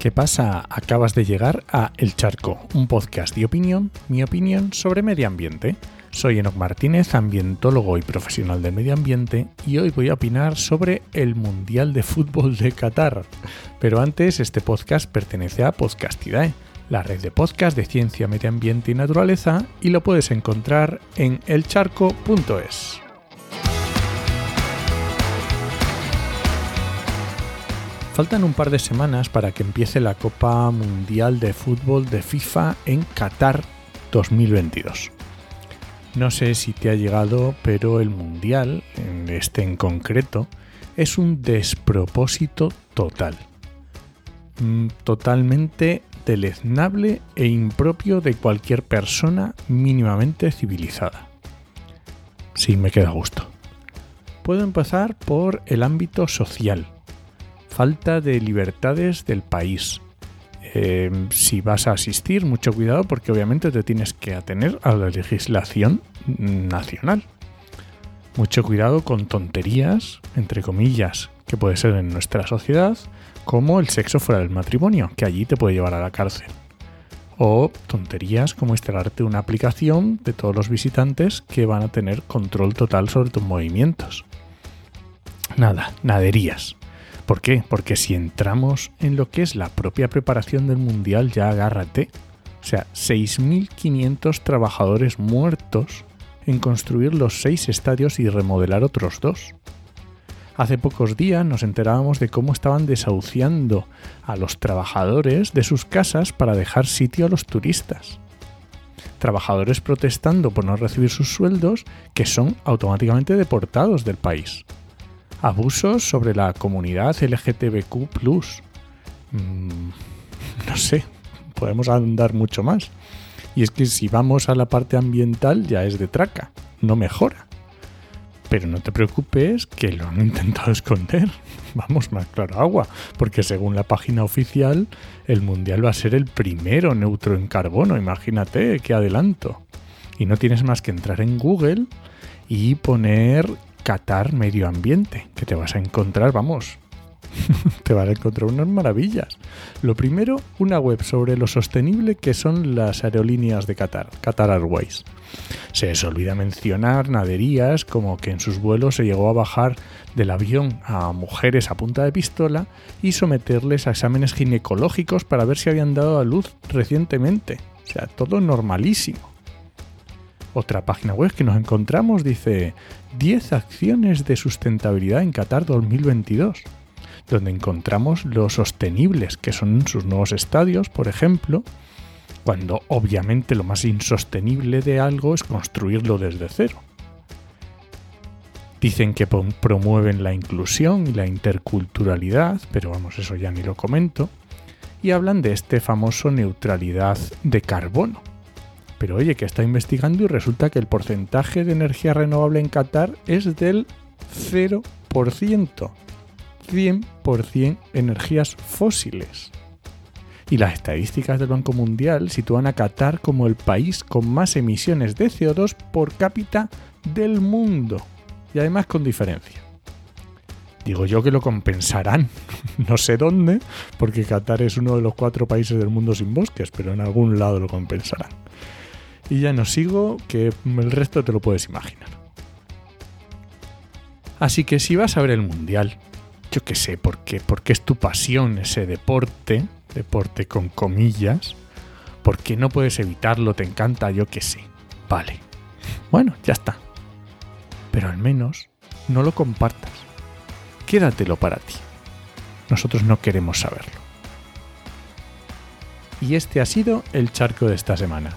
¿Qué pasa? Acabas de llegar a El Charco, un podcast de opinión, mi opinión sobre medio ambiente. Soy Enoc Martínez, ambientólogo y profesional del medio ambiente, y hoy voy a opinar sobre el Mundial de Fútbol de Qatar. Pero antes, este podcast pertenece a Podcastidae, la red de podcast de ciencia, medio ambiente y naturaleza, y lo puedes encontrar en elcharco.es. Faltan un par de semanas para que empiece la Copa Mundial de Fútbol de FIFA en Qatar 2022. No sé si te ha llegado, pero el Mundial, este en concreto, es un despropósito total. Mm, totalmente deleznable e impropio de cualquier persona mínimamente civilizada. Sí, me queda gusto. Puedo empezar por el ámbito social falta de libertades del país. Em, si vas a asistir, mucho cuidado porque obviamente te tienes que atener a la legislación nacional. Mucho cuidado con tonterías, entre comillas, que puede ser en nuestra sociedad, como el sexo fuera del matrimonio, que allí te puede llevar a la cárcel. O tonterías como instalarte una aplicación de todos los visitantes que van a tener control total sobre tus movimientos. Nada, naderías. ¿Por qué? Porque si entramos en lo que es la propia preparación del Mundial, ya agárrate. O sea, 6.500 trabajadores muertos en construir los seis estadios y remodelar otros dos. Hace pocos días nos enterábamos de cómo estaban desahuciando a los trabajadores de sus casas para dejar sitio a los turistas. Trabajadores protestando por no recibir sus sueldos que son automáticamente deportados del país abusos sobre la comunidad LGTBQ. Mm, no sé, podemos andar mucho más. Y es que si vamos a la parte ambiental ya es de traca, no mejora. Pero no te preocupes que lo han intentado esconder. Vamos más claro agua, porque según la página oficial, el Mundial va a ser el primero neutro en carbono. Imagínate qué adelanto. Y no tienes más que entrar en Google y poner Qatar Medio Ambiente, que te vas a encontrar, vamos, te vas a encontrar unas maravillas. Lo primero, una web sobre lo sostenible que son las aerolíneas de Qatar, Qatar Airways. Se les olvida mencionar naderías como que en sus vuelos se llegó a bajar del avión a mujeres a punta de pistola y someterles a exámenes ginecológicos para ver si habían dado a luz recientemente. O sea, todo normalísimo. Otra página web que nos encontramos dice 10 acciones de sustentabilidad en Qatar 2022, donde encontramos los sostenibles, que son sus nuevos estadios, por ejemplo, cuando obviamente lo más insostenible de algo es construirlo desde cero. Dicen que promueven la inclusión y la interculturalidad, pero vamos, eso ya ni lo comento. Y hablan de este famoso neutralidad de carbono, pero oye, que está investigando y resulta que el porcentaje de energía renovable en Qatar es del 0%. 100% energías fósiles. Y las estadísticas del Banco Mundial sitúan a Qatar como el país con más emisiones de CO2 por cápita del mundo. Y además con diferencia. Digo yo que lo compensarán. no sé dónde, porque Qatar es uno de los cuatro países del mundo sin bosques, pero en algún lado lo compensarán. Y ya no sigo, que el resto te lo puedes imaginar. Así que si vas a ver el Mundial, yo qué sé, porque, porque es tu pasión ese deporte, deporte con comillas, porque no puedes evitarlo, te encanta, yo qué sé. Vale. Bueno, ya está. Pero al menos no lo compartas. Quédatelo para ti. Nosotros no queremos saberlo. Y este ha sido el charco de esta semana.